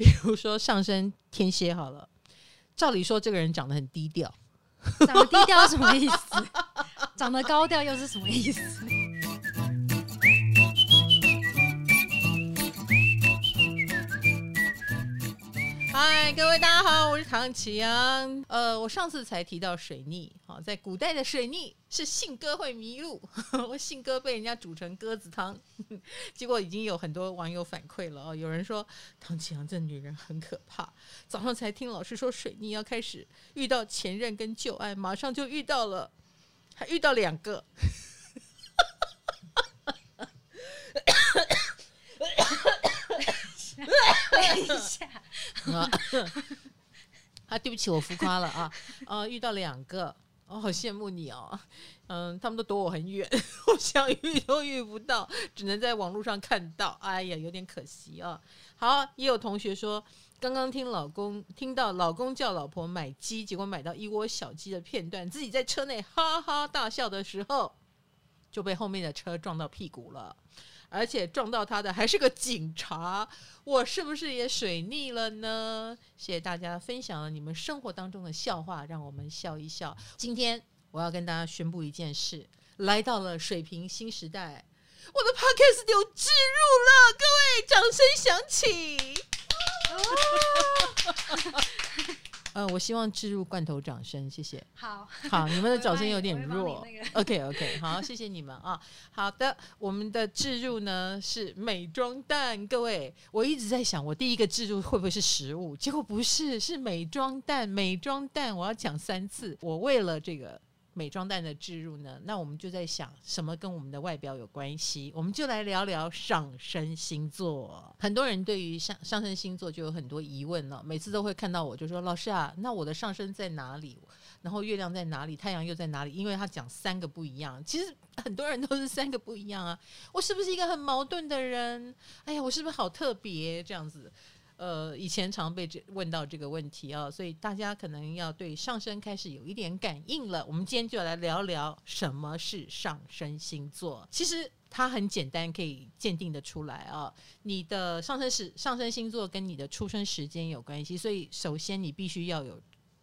比如说上升天蝎好了，照理说这个人长得很低调，长得低调什么意思？长得高调又是什么意思？嗨，各位大家好，我是唐启阳。呃，我上次才提到水逆，好，在古代的水逆是信鸽会迷路，我信鸽被人家煮成鸽子汤，结果已经有很多网友反馈了哦。有人说唐启阳这女人很可怕，早上才听老师说水逆要开始遇到前任跟旧爱，马上就遇到了，还遇到两个。等一下，啊，对不起，我浮夸了啊，啊，遇到两个，我、好羡慕你哦，嗯，他们都躲我很远，我想遇都遇不到，只能在网络上看到，哎呀，有点可惜啊。好，也有同学说，刚刚听老公听到老公叫老婆买鸡，结果买到一窝小鸡的片段，自己在车内哈哈大笑的时候，就被后面的车撞到屁股了。而且撞到他的还是个警察，我是不是也水逆了呢？谢谢大家分享了你们生活当中的笑话，让我们笑一笑。今天我要跟大家宣布一件事：来到了水平新时代，我的 podcast 有置入了，各位掌声响起。哦呃，我希望置入罐头掌声，谢谢。好，好，你们的掌声有点 弱。那个、OK OK，好，谢谢你们啊。好的，我们的置入呢是美妆蛋，各位，我一直在想，我第一个置入会不会是食物？结果不是，是美妆蛋，美妆蛋，我要讲三次。我为了这个。美妆蛋的置入呢？那我们就在想，什么跟我们的外表有关系？我们就来聊聊上升星座。很多人对于上上升星座就有很多疑问了，每次都会看到我就说：“老师啊，那我的上升在哪里？然后月亮在哪里？太阳又在哪里？”因为他讲三个不一样，其实很多人都是三个不一样啊。我是不是一个很矛盾的人？哎呀，我是不是好特别这样子？呃，以前常被这问到这个问题啊，所以大家可能要对上升开始有一点感应了。我们今天就要来聊聊什么是上升星座。其实它很简单，可以鉴定得出来啊。你的上升时上升星座跟你的出生时间有关系，所以首先你必须要有。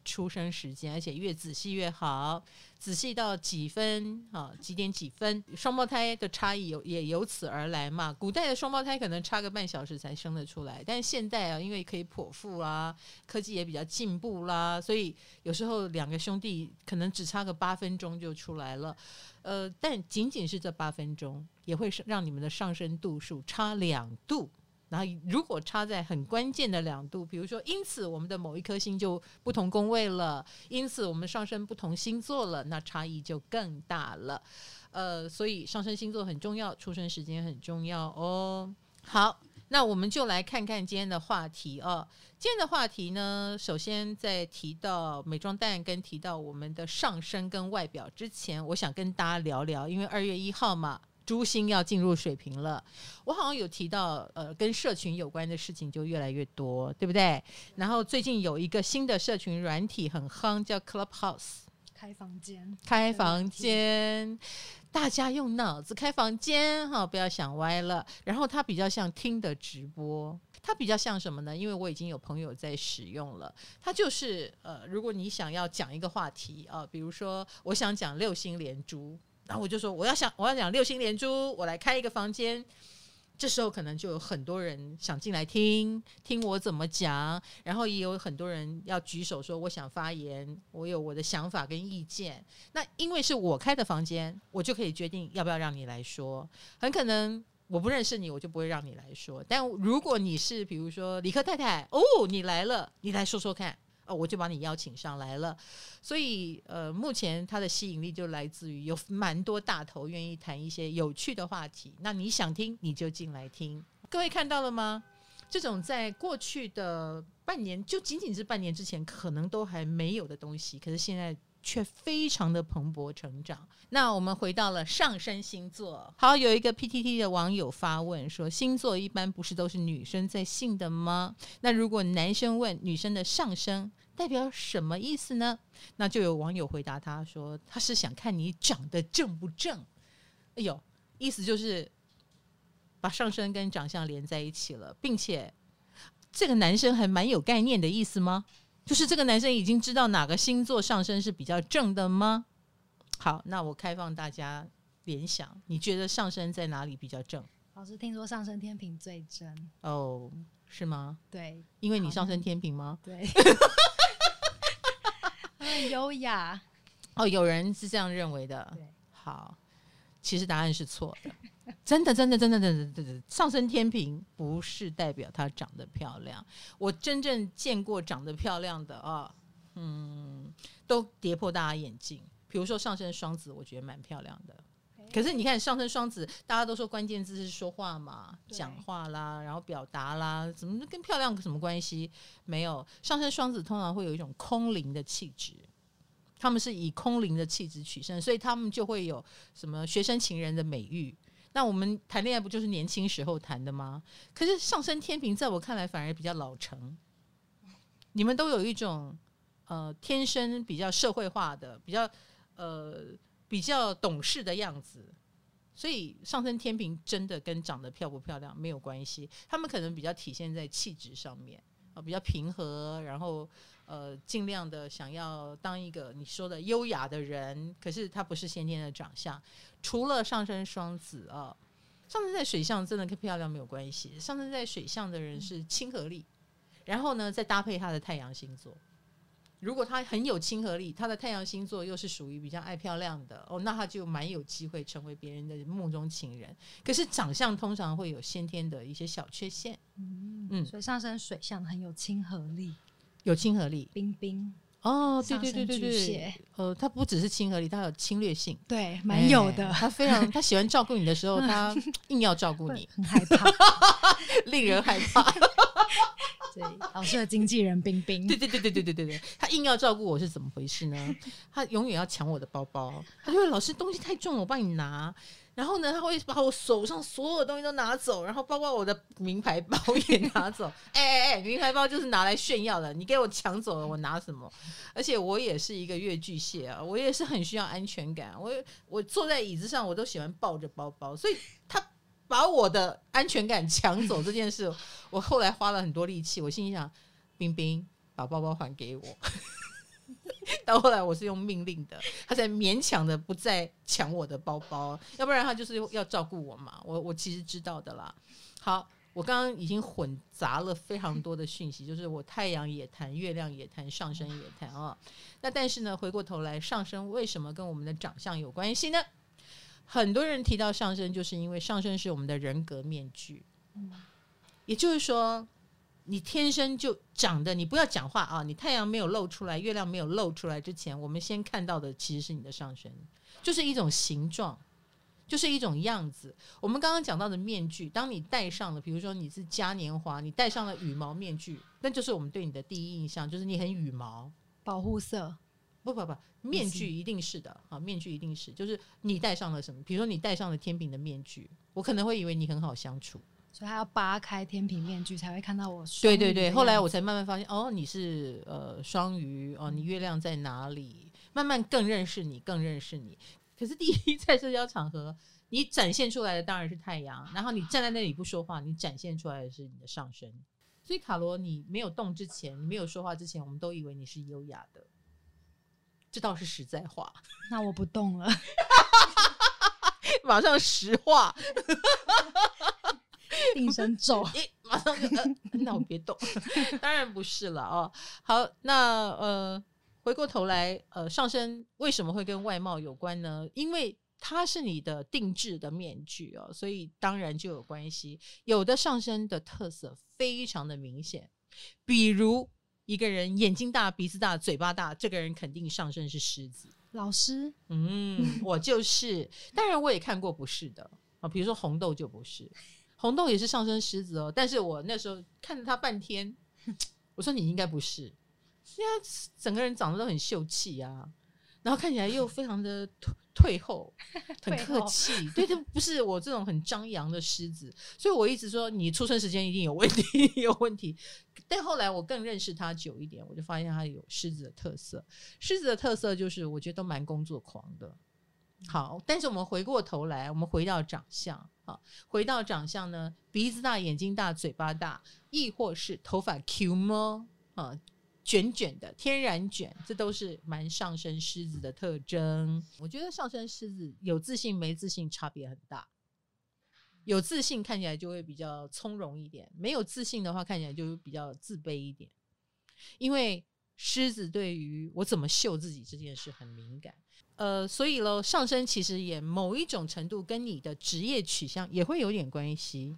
出生时间，而且越仔细越好，仔细到几分啊？几点几分？双胞胎的差异有也由此而来嘛？古代的双胞胎可能差个半小时才生得出来，但是现代啊，因为可以剖腹啊，科技也比较进步啦，所以有时候两个兄弟可能只差个八分钟就出来了。呃，但仅仅是这八分钟，也会让你们的上升度数差两度。然后，如果差在很关键的两度，比如说，因此我们的某一颗星就不同宫位了，因此我们上升不同星座了，那差异就更大了。呃，所以上升星座很重要，出生时间很重要哦。好，那我们就来看看今天的话题哦。今天的话题呢，首先在提到美妆蛋跟提到我们的上升跟外表之前，我想跟大家聊聊，因为二月一号嘛。诸星要进入水平了，我好像有提到，呃，跟社群有关的事情就越来越多，对不对？然后最近有一个新的社群软体很夯，叫 Clubhouse，开房间，开房间，大家用脑子开房间哈，不要想歪了。然后它比较像听的直播，它比较像什么呢？因为我已经有朋友在使用了，它就是呃，如果你想要讲一个话题啊，呃，比如说我想讲六星连珠。然后我就说我要想我要讲六星连珠，我来开一个房间。这时候可能就有很多人想进来听听我怎么讲，然后也有很多人要举手说我想发言，我有我的想法跟意见。那因为是我开的房间，我就可以决定要不要让你来说。很可能我不认识你，我就不会让你来说。但如果你是比如说理科太太哦，你来了，你来说说看。哦，我就把你邀请上来了，所以呃，目前它的吸引力就来自于有蛮多大头愿意谈一些有趣的话题。那你想听，你就进来听。各位看到了吗？这种在过去的半年，就仅仅是半年之前可能都还没有的东西，可是现在却非常的蓬勃成长。那我们回到了上升星座，好，有一个 PTT 的网友发问说：星座一般不是都是女生在信的吗？那如果男生问女生的上升代表什么意思呢？那就有网友回答他说：他是想看你长得正不正。哎呦，意思就是把上升跟长相连在一起了，并且这个男生还蛮有概念的意思吗？就是这个男生已经知道哪个星座上升是比较正的吗？好，那我开放大家联想，你觉得上升在哪里比较正？老师听说上升天平最正哦，是吗？对，因为你上升天平吗？对，很优雅。哦，有人是这样认为的。对，好，其实答案是错 的。真的，真的，真的，真的，真的，上升天平不是代表她长得漂亮。我真正见过长得漂亮的啊，嗯，都跌破大家眼镜。比如说上升双子，我觉得蛮漂亮的。可是你看上升双子，大家都说关键字是说话嘛，讲话啦，然后表达啦，怎么跟漂亮什么关系？没有，上升双子通常会有一种空灵的气质。他们是以空灵的气质取胜，所以他们就会有什么学生情人的美誉。那我们谈恋爱不就是年轻时候谈的吗？可是上升天平在我看来反而比较老成。你们都有一种呃天生比较社会化的、比较呃比较懂事的样子，所以上升天平真的跟长得漂不漂亮没有关系。他们可能比较体现在气质上面、比较平和，然后。呃，尽量的想要当一个你说的优雅的人，可是他不是先天的长相。除了上升双子啊，上升在水象真的跟漂亮没有关系。上升在水象的人是亲和力，然后呢，再搭配他的太阳星座。如果他很有亲和力，他的太阳星座又是属于比较爱漂亮的哦，那他就蛮有机会成为别人的梦中情人。可是长相通常会有先天的一些小缺陷。嗯，嗯，所以上升水象很有亲和力。有亲和力，冰冰哦，对对对对对，呃，他不只是亲和力，他有侵略性，对，蛮有的。他非常，他喜欢照顾你的时候，他 硬要照顾你，很害怕，令人害怕。对，老师的经纪人冰冰，对对对对对对对对，他硬要照顾我是怎么回事呢？他永远要抢我的包包，他就会老师东西太重了，我帮你拿。然后呢，他会把我手上所有东西都拿走，然后包括我的名牌包也拿走。哎哎哎，名牌包就是拿来炫耀的，你给我抢走了，我拿什么？而且我也是一个越巨蟹啊，我也是很需要安全感。我我坐在椅子上，我都喜欢抱着包包，所以他把我的安全感抢走这件事，我后来花了很多力气。我心里想，冰冰把包包还给我。到后来我是用命令的，他才勉强的不再抢我的包包，要不然他就是要照顾我嘛。我我其实知道的啦。好，我刚刚已经混杂了非常多的讯息，就是我太阳也谈，月亮也谈，上升也谈啊。那但是呢，回过头来，上升为什么跟我们的长相有关系呢？很多人提到上升，就是因为上升是我们的人格面具，也就是说。你天生就长的，你不要讲话啊！你太阳没有露出来，月亮没有露出来之前，我们先看到的其实是你的上身，就是一种形状，就是一种样子。我们刚刚讲到的面具，当你戴上了，比如说你是嘉年华，你戴上了羽毛面具，那就是我们对你的第一印象，就是你很羽毛，保护色。不不不，面具一定是的啊，面具一定是，就是你戴上了什么？比如说你戴上了天秤的面具，我可能会以为你很好相处。所以他要扒开天平面具才会看到我。对对对，后来我才慢慢发现，哦，你是呃双鱼哦，你月亮在哪里？慢慢更认识你，更认识你。可是第一，在社交场合，你展现出来的当然是太阳，然后你站在那里不说话，你展现出来的是你的上升。所以卡罗，你没有动之前，你没有说话之前，我们都以为你是优雅的，这倒是实在话。那我不动了，马上实话。定身咒，诶，马上就，呃、那我别动，当然不是了哦。好，那呃，回过头来，呃，上身为什么会跟外貌有关呢？因为它是你的定制的面具哦，所以当然就有关系。有的上身的特色非常的明显，比如一个人眼睛大、鼻子大、嘴巴大，这个人肯定上身是狮子。老师，嗯，我就是。当然，我也看过不是的啊，比如说红豆就不是。红豆也是上升狮子哦，但是我那时候看着他半天，我说你应该不是，因为他整个人长得都很秀气啊，然后看起来又非常的退退后，很客气，对，他不是我这种很张扬的狮子，所以我一直说你出生时间一定有问题，有问题。但后来我更认识他久一点，我就发现他有狮子的特色，狮子的特色就是我觉得都蛮工作狂的。好，但是我们回过头来，我们回到长相啊，回到长相呢，鼻子大、眼睛大、嘴巴大，亦或是头发 Q 吗？啊，卷卷的、天然卷，这都是蛮上升狮子的特征。我觉得上升狮子有自信没自信差别很大，有自信看起来就会比较从容一点，没有自信的话看起来就比较自卑一点，因为狮子对于我怎么秀自己这件事很敏感。呃，所以喽，上升其实也某一种程度跟你的职业取向也会有点关系。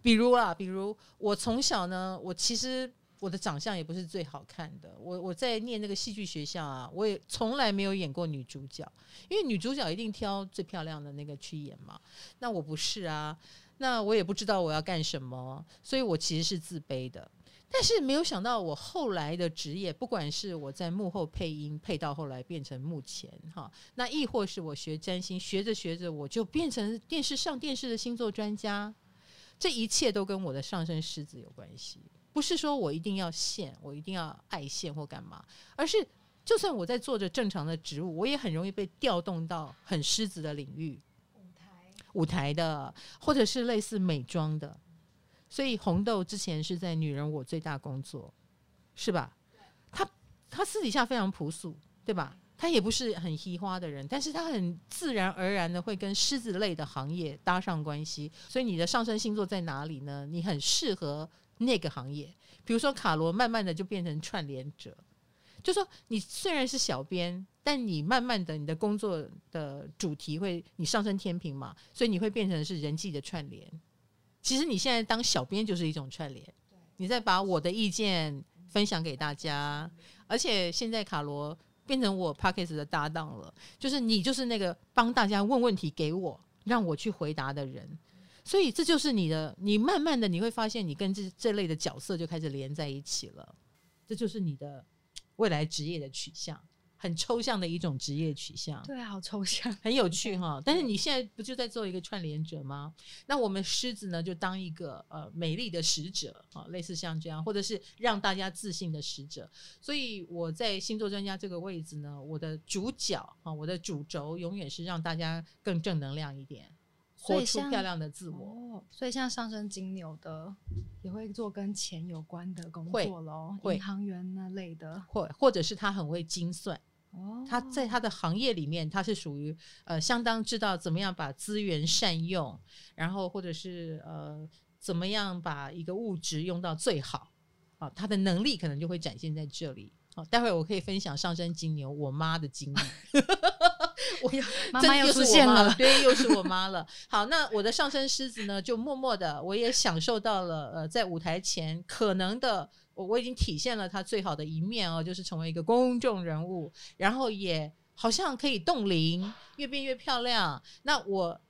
比如啊，比如我从小呢，我其实我的长相也不是最好看的。我我在念那个戏剧学校啊，我也从来没有演过女主角，因为女主角一定挑最漂亮的那个去演嘛。那我不是啊，那我也不知道我要干什么，所以我其实是自卑的。但是没有想到，我后来的职业，不管是我在幕后配音，配到后来变成幕前哈，那亦或是我学占星，学着学着我就变成电视上电视的星座专家，这一切都跟我的上升狮子有关系。不是说我一定要现，我一定要爱现或干嘛，而是就算我在做着正常的职务，我也很容易被调动到很狮子的领域，舞台舞台的，或者是类似美妆的。所以红豆之前是在《女人我最大》工作，是吧？他他私底下非常朴素，对吧？他也不是很嘻花的人，但是他很自然而然的会跟狮子类的行业搭上关系。所以你的上升星座在哪里呢？你很适合那个行业。比如说卡罗，慢慢的就变成串联者，就说你虽然是小编，但你慢慢的你的工作的主题会，你上升天平嘛，所以你会变成是人际的串联。其实你现在当小编就是一种串联，你在把我的意见分享给大家，而且现在卡罗变成我 Podcast 的搭档了，就是你就是那个帮大家问问题给我，让我去回答的人，所以这就是你的，你慢慢的你会发现你跟这这类的角色就开始连在一起了，这就是你的未来职业的取向。很抽象的一种职业取向，对，好抽象，很有趣哈。但是你现在不就在做一个串联者吗？那我们狮子呢，就当一个呃美丽的使者啊，类似像这样，或者是让大家自信的使者。所以我在星座专家这个位置呢，我的主角啊，我的主轴永远是让大家更正能量一点，活出漂亮的自我。哦，所以像上升金牛的也会做跟钱有关的工作喽，银行员那类的，或或者是他很会精算。他在他的行业里面，他是属于呃相当知道怎么样把资源善用，然后或者是呃怎么样把一个物质用到最好，啊，他的能力可能就会展现在这里。好，待会儿我可以分享上升金牛我妈的经历。我妈妈又出现了，对，又是我妈了。好，那我的上升狮子呢，就默默的，我也享受到了呃在舞台前可能的。我我已经体现了他最好的一面哦，就是成为一个公众人物，然后也好像可以冻龄，越变越漂亮。那我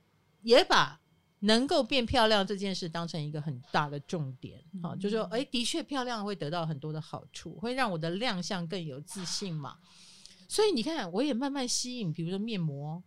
也把能够变漂亮这件事当成一个很大的重点，好、嗯，就是说，哎，的确漂亮会得到很多的好处，会让我的亮相更有自信嘛。所以你看，我也慢慢吸引，比如说面膜。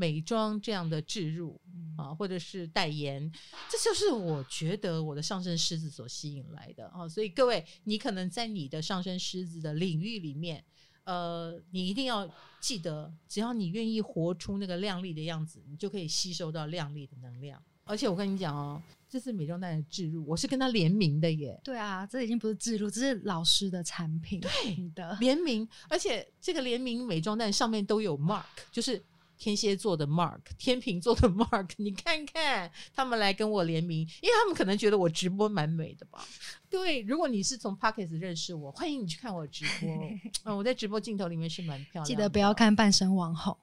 美妆这样的置入啊，或者是代言，这就是我觉得我的上升狮子所吸引来的啊。所以各位，你可能在你的上升狮子的领域里面，呃，你一定要记得，只要你愿意活出那个靓丽的样子，你就可以吸收到靓丽的能量。而且我跟你讲哦，这次美妆蛋的置入，我是跟他联名的耶。对啊，这已经不是置入，这是老师的产品。对的联名，而且这个联名美妆蛋上面都有 mark，就是。天蝎座的 Mark，天秤座的 Mark，你看看他们来跟我联名，因为他们可能觉得我直播蛮美的吧。对，如果你是从 Podcast 认识我，欢迎你去看我直播。嗯，我在直播镜头里面是蛮漂亮的。记得不要看半身网红，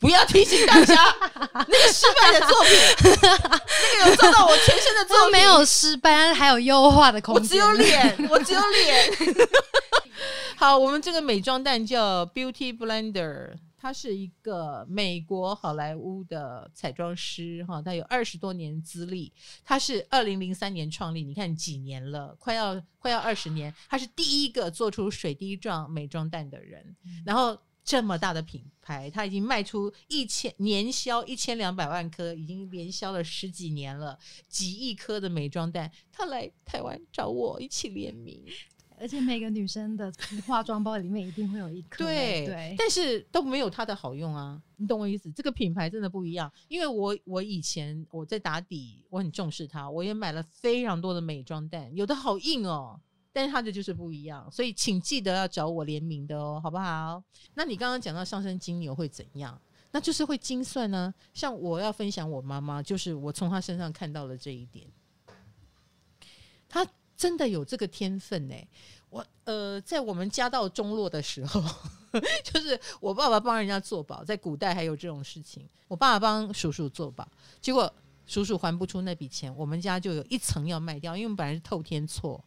不要提醒大家那个失败的作品，那个有照到我全身的作品，没有失败，但是还有优化的空间。我只有脸，我只有脸。好，我们这个美妆蛋叫 Beauty Blender。他是一个美国好莱坞的彩妆师，哈，他有二十多年资历。他是二零零三年创立，你看几年了，快要快要二十年。他是第一个做出水滴状美妆蛋的人，嗯、然后这么大的品牌，他已经卖出一千年销一千两百万颗，已经连销了十几年了，几亿颗的美妆蛋。他来台湾找我一起联名。而且每个女生的化妆包里面一定会有一颗，对对，但是都没有它的好用啊，你懂我意思？这个品牌真的不一样，因为我我以前我在打底，我很重视它，我也买了非常多的美妆蛋，有的好硬哦，但是它的就是不一样，所以请记得要找我联名的哦，好不好？那你刚刚讲到上升金牛会怎样？那就是会精算呢。像我要分享我妈妈，就是我从她身上看到了这一点，她。真的有这个天分呢、我呃，在我们家道中落的时候，就是我爸爸帮人家做保，在古代还有这种事情。我爸爸帮叔叔做保，结果叔叔还不出那笔钱，我们家就有一层要卖掉，因为本来是透天错。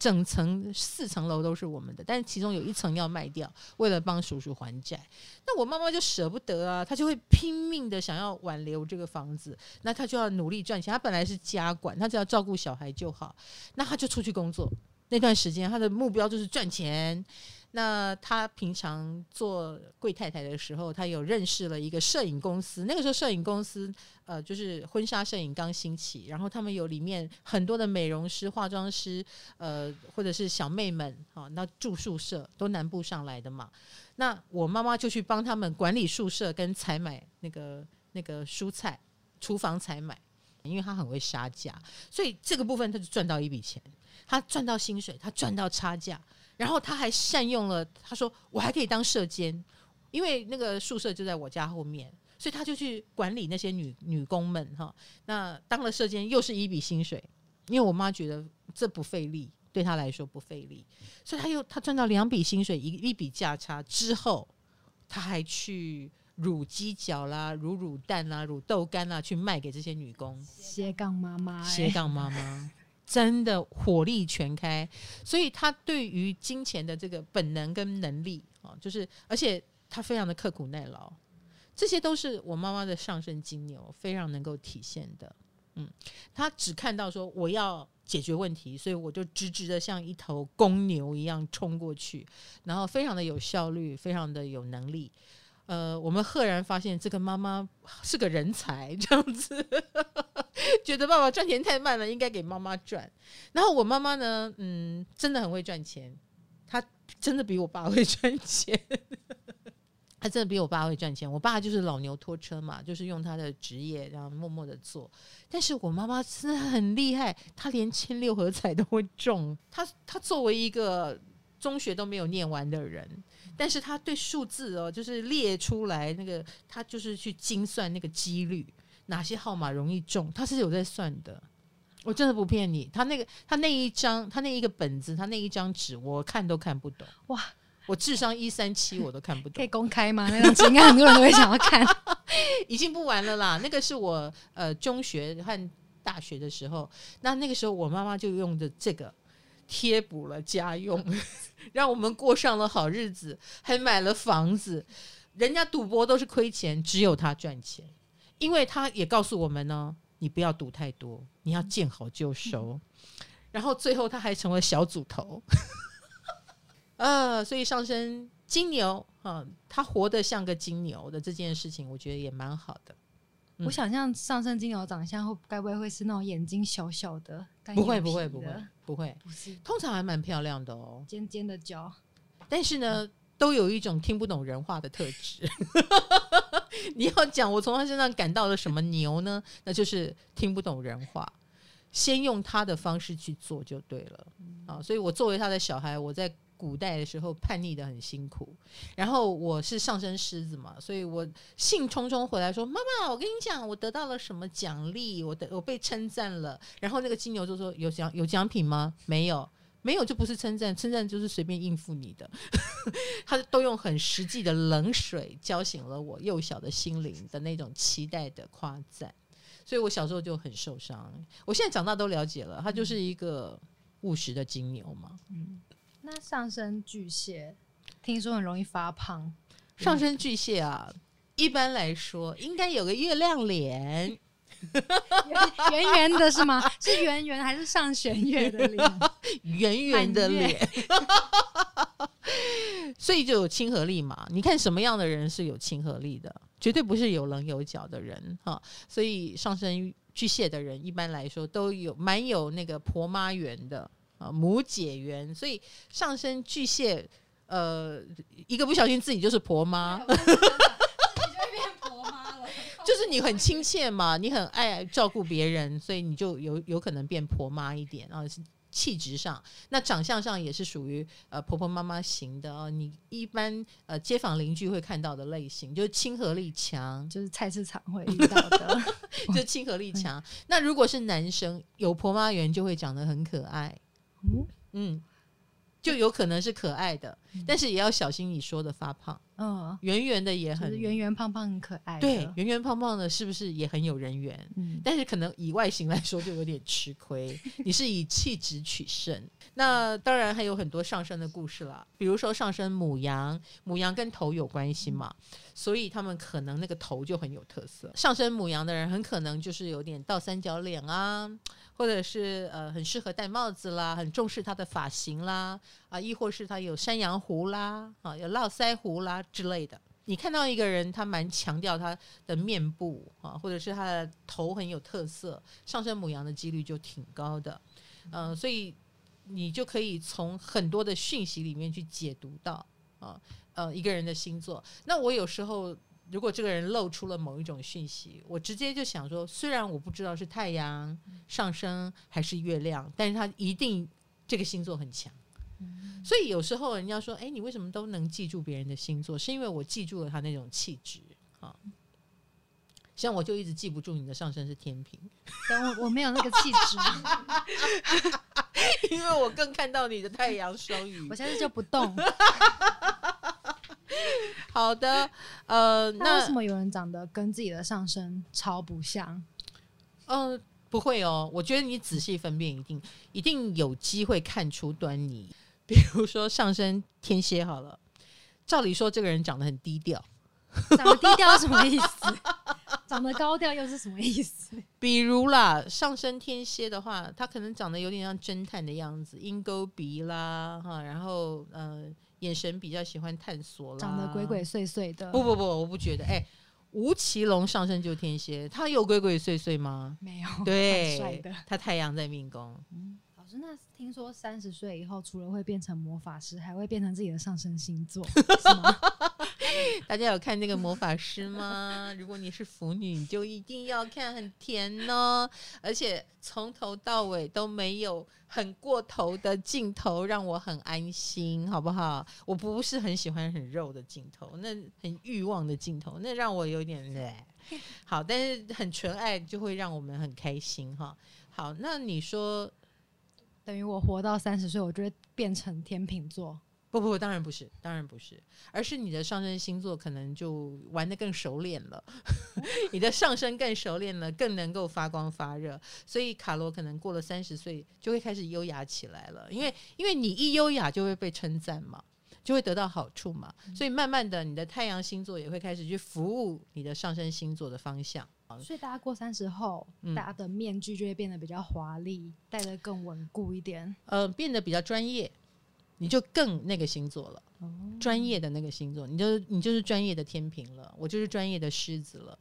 整层四层楼都是我们的，但是其中有一层要卖掉，为了帮叔叔还债。那我妈妈就舍不得啊，她就会拼命的想要挽留这个房子，那她就要努力赚钱。她本来是家管，她只要照顾小孩就好，那她就出去工作。那段时间，她的目标就是赚钱。那他平常做贵太太的时候，他有认识了一个摄影公司。那个时候，摄影公司呃，就是婚纱摄影刚兴起，然后他们有里面很多的美容师、化妆师，呃，或者是小妹们，好，那住宿舍都南部上来的嘛。那我妈妈就去帮他们管理宿舍跟采买那个那个蔬菜，厨房采买，因为她很会杀价，所以这个部分她就赚到一笔钱，她赚到薪水，她赚到差价。然后他还善用了，他说我还可以当舍监，因为那个宿舍就在我家后面，所以他就去管理那些女女工们哈。那当了舍监又是一笔薪水，因为我妈觉得这不费力，对她来说不费力，所以他又他赚到两笔薪水，一一笔价差之后，他还去卤鸡脚啦、卤卤蛋啦、卤豆干啦，去卖给这些女工。斜杠妈妈，斜杠妈妈。真的火力全开，所以他对于金钱的这个本能跟能力啊，就是而且他非常的刻苦耐劳，这些都是我妈妈的上升金牛非常能够体现的。嗯，他只看到说我要解决问题，所以我就直直的像一头公牛一样冲过去，然后非常的有效率，非常的有能力。呃，我们赫然发现这个妈妈是个人才，这样子觉得爸爸赚钱太慢了，应该给妈妈赚。然后我妈妈呢，嗯，真的很会赚钱，她真的比我爸会赚钱，她真的比我爸会赚钱。我爸就是老牛拖车嘛，就是用他的职业然后默默的做。但是我妈妈真的很厉害，她连签六合彩都会中。她她作为一个中学都没有念完的人。但是他对数字哦，就是列出来那个，他就是去精算那个几率，哪些号码容易中，他是有在算的。我真的不骗你，他那个他那一张，他那一个本子，他那一张纸，我看都看不懂。哇，我智商一三七，我都看不懂。可以公开吗？那张纸应该很多人都会想要看。已经不玩了啦，那个是我呃中学和大学的时候，那那个时候我妈妈就用的这个。贴补了家用，让我们过上了好日子，还买了房子。人家赌博都是亏钱，只有他赚钱，因为他也告诉我们呢，你不要赌太多，你要见好就收。然后最后他还成为小组头，呃，所以上升金牛啊，他活得像个金牛的这件事情，我觉得也蛮好的。我想象上升金牛长相会该不会会是那种眼睛小小的？不会不会不会不会，不是，通常还蛮漂亮的哦，尖尖的角，但是呢，都有一种听不懂人话的特质。你要讲我从他身上感到了什么牛呢？那就是听不懂人话，先用他的方式去做就对了啊。所以我作为他的小孩，我在。古代的时候叛逆的很辛苦，然后我是上升狮子嘛，所以我兴冲冲回来说：“妈妈，我跟你讲，我得到了什么奖励？我的我被称赞了。”然后那个金牛座说：“有奖有奖品吗？没有，没有就不是称赞，称赞就是随便应付你的。”他都用很实际的冷水浇醒了我幼小的心灵的那种期待的夸赞，所以我小时候就很受伤。我现在长大都了解了，他就是一个务实的金牛嘛，嗯。那上升巨蟹，听说很容易发胖。上升巨蟹啊，一般来说应该有个月亮脸，圆圆的是吗？是圆圆还是上弦月的脸？圆圆的脸，所以就有亲和力嘛。你看什么样的人是有亲和力的？绝对不是有棱有角的人哈。所以上升巨蟹的人，一般来说都有蛮有那个婆妈缘的。啊，母姐缘，所以上升巨蟹，呃，一个不小心自己就是婆妈。就是你很亲切嘛，你很爱照顾别人，所以你就有有可能变婆妈一点啊。气质上，那长相上也是属于呃婆婆妈妈型的哦。你一般呃街坊邻居会看到的类型，就是亲和力强，就是菜市场会遇到的，就亲和力强。那如果是男生，有婆妈缘就会长得很可爱。嗯嗯。就有可能是可爱的，嗯、但是也要小心你说的发胖。嗯，圆圆的也很圆圆胖胖很可爱。对，圆圆胖胖的是不是也很有人缘？嗯，但是可能以外形来说就有点吃亏。你是以气质取胜，那当然还有很多上升的故事啦，比如说上升母羊，母羊跟头有关系嘛，嗯、所以他们可能那个头就很有特色。上升母羊的人很可能就是有点倒三角脸啊。或者是呃很适合戴帽子啦，很重视他的发型啦，啊，亦或是他有山羊胡啦，啊，有络腮胡啦之类的。你看到一个人，他蛮强调他的面部啊，或者是他的头很有特色，上升母羊的几率就挺高的。嗯、所以你就可以从很多的讯息里面去解读到啊，呃，一个人的星座。那我有时候。如果这个人露出了某一种讯息，我直接就想说，虽然我不知道是太阳上升还是月亮，但是他一定这个星座很强。所以有时候人家说，哎，你为什么都能记住别人的星座？是因为我记住了他那种气质啊。像我就一直记不住你的上身是天平，但我我没有那个气质，因为我更看到你的太阳双鱼，我现在就不动。好的，呃，那为什么有人长得跟自己的上身超不像？嗯、呃，不会哦，我觉得你仔细分辨，一定一定有机会看出端倪。比如说上升天蝎好了，照理说这个人长得很低调，长得低调是什么意思？长得高调又是什么意思？比如啦，上升天蝎的话，他可能长得有点像侦探的样子，鹰钩鼻啦，哈，然后呃。眼神比较喜欢探索啦，长得鬼鬼祟祟的。不不不，我不觉得。哎、欸，吴奇隆上升就天蝎，他有鬼鬼祟祟吗？没有。对，他太阳在命宫。师，那听说三十岁以后，除了会变成魔法师，还会变成自己的上升星座，是吗？大家有看那个魔法师吗？如果你是腐女，你就一定要看，很甜哦。而且从头到尾都没有很过头的镜头，让我很安心，好不好？我不是很喜欢很肉的镜头，那很欲望的镜头，那让我有点累。好，但是很纯爱就会让我们很开心哈。好，那你说，等于我活到三十岁，我就会变成天秤座。不不不，当然不是，当然不是，而是你的上升星座可能就玩的更熟练了，你的上升更熟练了，更能够发光发热，所以卡罗可能过了三十岁就会开始优雅起来了，因为因为你一优雅就会被称赞嘛，就会得到好处嘛，所以慢慢的你的太阳星座也会开始去服务你的上升星座的方向，所以大家过三十后，嗯、大家的面具就会变得比较华丽，戴得更稳固一点，呃，变得比较专业。你就更那个星座了，专、哦、业的那个星座，你就你就是专业的天平了，我就是专业的狮子了，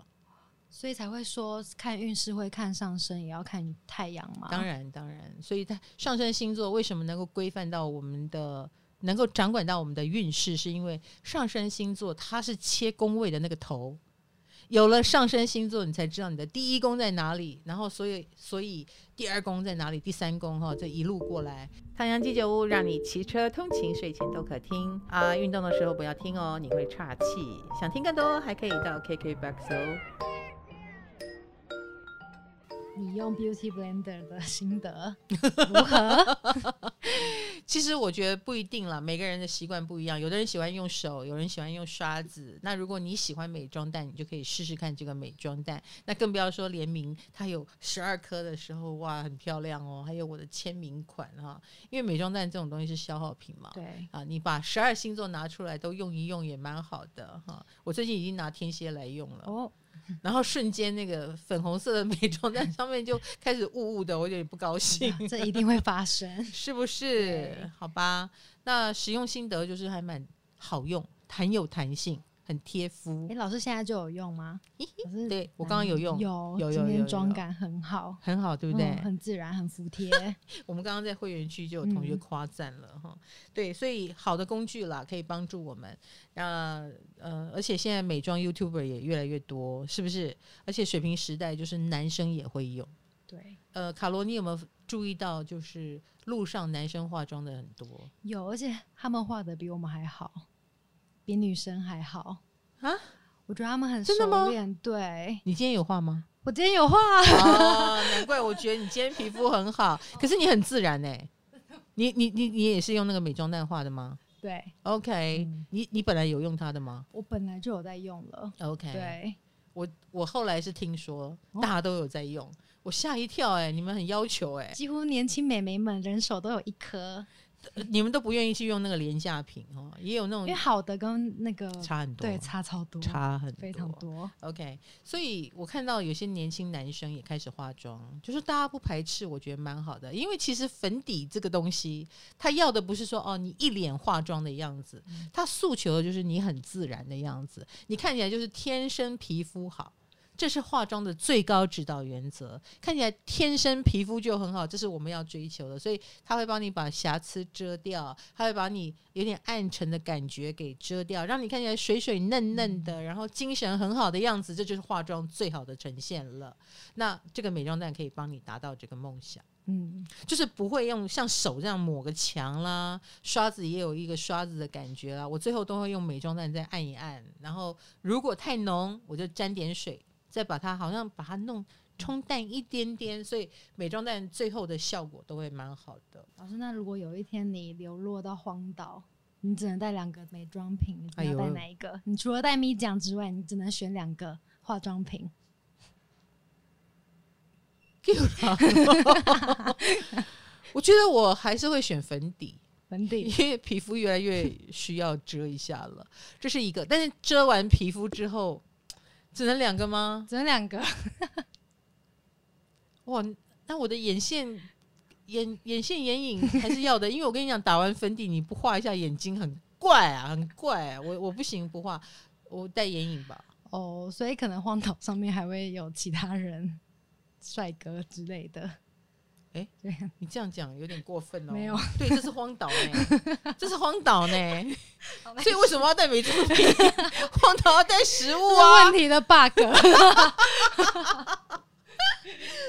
所以才会说看运势会看上升，也要看太阳嘛。当然当然，所以它上升星座为什么能够规范到我们的，能够掌管到我们的运势，是因为上升星座它是切宫位的那个头。有了上升星座，你才知道你的第一宫在哪里，然后所以所以第二宫在哪里，第三宫哈，这一路过来。太阳鸡酒屋让你骑车通勤睡前都可听啊，运动的时候不要听哦，你会岔气。想听更多还可以到 KKBOX 哦。你用 Beauty Blender 的心得 如何？其实我觉得不一定了，每个人的习惯不一样。有的人喜欢用手，有人喜欢用刷子。那如果你喜欢美妆蛋，你就可以试试看这个美妆蛋。那更不要说联名，它有十二颗的时候，哇，很漂亮哦。还有我的签名款哈，因为美妆蛋这种东西是消耗品嘛。对啊，你把十二星座拿出来都用一用也蛮好的哈。我最近已经拿天蝎来用了哦。然后瞬间那个粉红色的美妆蛋上面就开始雾雾的，我有点不高兴。这一定会发生，是不是？好吧，那使用心得就是还蛮好用，很有弹性，很贴肤。哎，老师现在就有用吗？对我刚刚有用，有有有，今天妆感很好，很好，对不对？嗯、很自然，很服 帖。我们刚刚在会员区就有同学夸赞了哈、嗯。对，所以好的工具啦，可以帮助我们。呃呃，而且现在美妆 YouTuber 也越来越多，是不是？而且水平时代就是男生也会用。对，呃，卡罗，你有没有注意到，就是路上男生化妆的很多？有，而且他们化的比我们还好，比女生还好啊！我觉得他们很熟练。对，你今天有画吗？我今天有画。哦，难怪我觉得你今天皮肤很好，可是你很自然哎。你你你你也是用那个美妆蛋画的吗？对，OK，嗯，你你本来有用它的吗？我本来就有在用了。OK，对，我我后来是听说大家都有在用。哦我吓一跳哎、欸！你们很要求哎、欸，几乎年轻美眉们人手都有一颗，你们都不愿意去用那个廉价品哦，也有那种，因为好的跟那个差很多，对，差超多，差很多，非常多。OK，所以我看到有些年轻男生也开始化妆，就是大家不排斥，我觉得蛮好的。因为其实粉底这个东西，他要的不是说哦，你一脸化妆的样子，他诉求的就是你很自然的样子，你看起来就是天生皮肤好。这是化妆的最高指导原则，看起来天生皮肤就很好，这是我们要追求的。所以他会帮你把瑕疵遮掉，他会把你有点暗沉的感觉给遮掉，让你看起来水水嫩嫩的，然后精神很好的样子，这就是化妆最好的呈现了。那这个美妆蛋可以帮你达到这个梦想，嗯，就是不会用像手这样抹个墙啦，刷子也有一个刷子的感觉啦。我最后都会用美妆蛋再按一按，然后如果太浓，我就沾点水。再把它好像把它弄冲淡一点点，所以美妆蛋最后的效果都会蛮好的。老师，那如果有一天你流落到荒岛，你只能带两个美妆品，你要带哪一个？哎、你除了带蜜酱之外，你只能选两个化妆品。我觉得我还是会选粉底，粉底，因为皮肤越来越需要遮一下了，这是一个。但是遮完皮肤之后。只能两个吗？只能两个。哇，那我的眼线、眼眼线、眼影还是要的，因为我跟你讲，打完粉底你不画一下眼睛很怪啊，很怪啊。我我不行，不画，我戴眼影吧。哦，所以可能荒岛上面还会有其他人，帅哥之类的。哎、欸，对你这样讲有点过分哦。没有，对，这是荒岛呢，这是荒岛呢。所以为什么要带美妆品？荒唐要带食物啊？问题的 bug。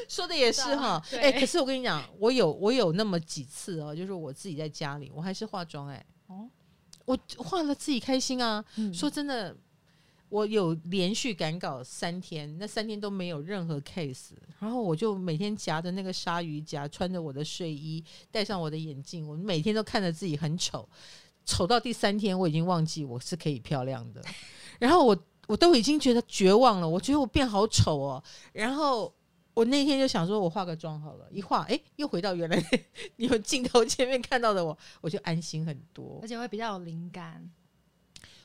说的也是哈。哎、欸，可是我跟你讲，我有我有那么几次哦，就是我自己在家里，我还是化妆哎、欸。哦，我化了自己开心啊。嗯、说真的。我有连续赶稿三天，那三天都没有任何 case，然后我就每天夹着那个鲨鱼夹，穿着我的睡衣，戴上我的眼镜，我每天都看着自己很丑，丑到第三天我已经忘记我是可以漂亮的，然后我我都已经觉得绝望了，我觉得我变好丑哦，然后我那天就想说我化个妆好了，一化哎又回到原来 你们镜头前面看到的我，我就安心很多，而且会比较有灵感。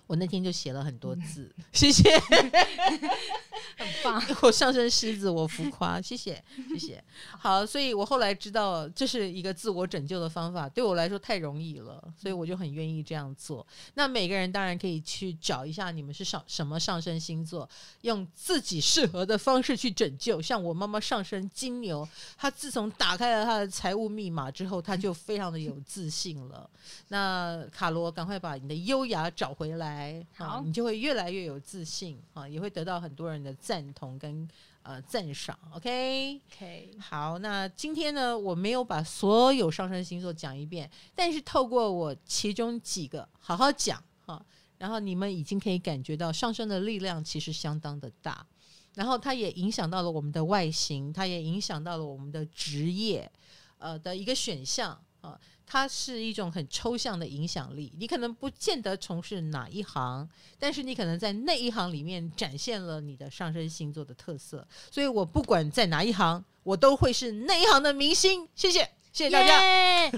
我那天就写了很多字，嗯、谢谢，很棒。我上升狮子，我浮夸，谢谢，谢谢。好，所以我后来知道这是一个自我拯救的方法，对我来说太容易了，所以我就很愿意这样做。那每个人当然可以去找一下你们是上什么上升星座，用自己适合的方式去拯救。像我妈妈上升金牛，她自从打开了她的财务密码之后，她就非常的有自信了。那卡罗，赶快把你的优雅找回来。好、啊，你就会越来越有自信啊，也会得到很多人的赞同跟呃赞赏。OK，OK，、okay? 好，那今天呢，我没有把所有上升星座讲一遍，但是透过我其中几个好好讲哈、啊，然后你们已经可以感觉到上升的力量其实相当的大，然后它也影响到了我们的外形，它也影响到了我们的职业呃的一个选项啊。它是一种很抽象的影响力，你可能不见得从事哪一行，但是你可能在那一行里面展现了你的上升星座的特色。所以我不管在哪一行，我都会是那一行的明星。谢谢，谢谢大家。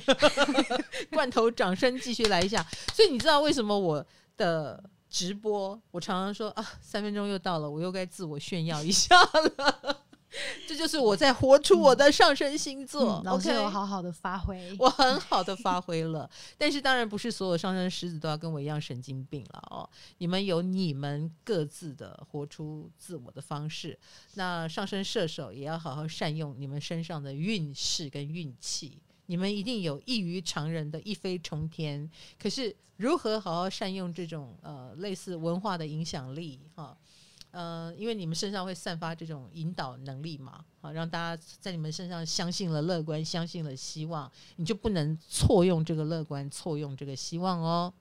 罐头掌声继续来一下。所以你知道为什么我的直播，我常常说啊，三分钟又到了，我又该自我炫耀一下了。这就是我在活出我的上升星座。嗯嗯、老师有好好的发挥，我很好的发挥了。但是当然不是所有上升狮子都要跟我一样神经病了哦。你们有你们各自的活出自我的方式。那上升射手也要好好善用你们身上的运势跟运气。你们一定有异于常人的一飞冲天。可是如何好好善用这种呃类似文化的影响力哈？呃，因为你们身上会散发这种引导能力嘛，好，让大家在你们身上相信了乐观，相信了希望，你就不能错用这个乐观，错用这个希望哦。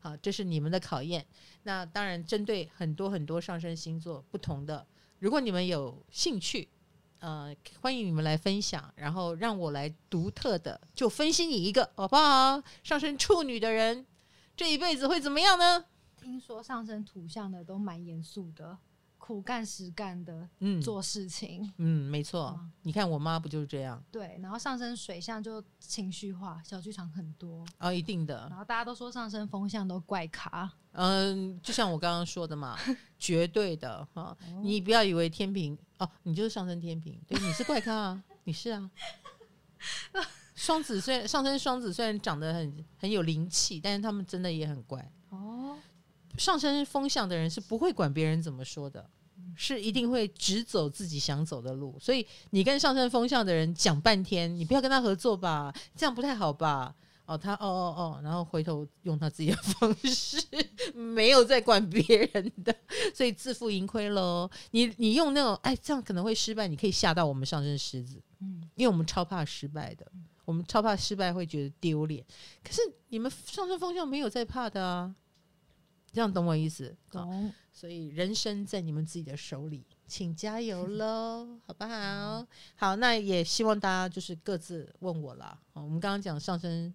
好，这是你们的考验。那当然，针对很多很多上升星座不同的，如果你们有兴趣，呃，欢迎你们来分享，然后让我来独特的就分析你一个，好不好？上升处女的人这一辈子会怎么样呢？听说上升土象的都蛮严肃的。苦干实干的，嗯做事情，嗯，嗯，没错。嗯、你看我妈不就是这样？对，然后上升水象就情绪化，小剧场很多啊、哦，一定的。然后大家都说上升风象都怪咖，嗯，就像我刚刚说的嘛，绝对的哈、哦。你不要以为天平哦，你就是上升天平，对，你是怪咖啊，你是啊。双子虽然上升双子虽然长得很很有灵气，但是他们真的也很怪哦。上升风向的人是不会管别人怎么说的。是一定会只走自己想走的路，所以你跟上升风向的人讲半天，你不要跟他合作吧，这样不太好吧？哦，他哦哦哦，然后回头用他自己的方式，没有在管别人的，所以自负盈亏喽。你你用那种哎，这样可能会失败，你可以吓到我们上升狮子，嗯，因为我们超怕失败的，我们超怕失败会觉得丢脸。可是你们上升风向没有在怕的啊，这样懂我意思？懂。所以人生在你们自己的手里，请加油喽，好不好？好，那也希望大家就是各自问我啦。我们刚刚讲上升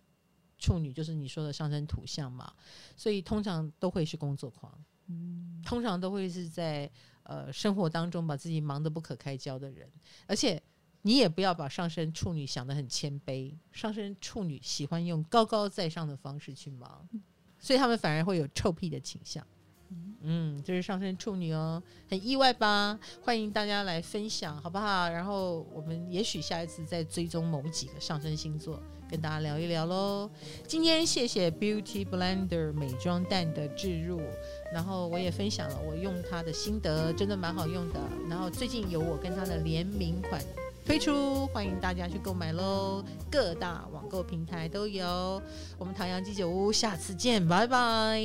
处女，就是你说的上升土象嘛，所以通常都会是工作狂，嗯，通常都会是在呃生活当中把自己忙得不可开交的人，而且你也不要把上升处女想得很谦卑，上升处女喜欢用高高在上的方式去忙，所以他们反而会有臭屁的倾向。嗯，这是上升处女哦，很意外吧？欢迎大家来分享，好不好？然后我们也许下一次再追踪某几个上升星座，跟大家聊一聊喽。今天谢谢 Beauty Blender 美妆蛋的置入，然后我也分享了我用它的心得，真的蛮好用的。然后最近有我跟它的联名款推出，欢迎大家去购买喽，各大网购平台都有。我们唐阳鸡酒屋，下次见，拜拜。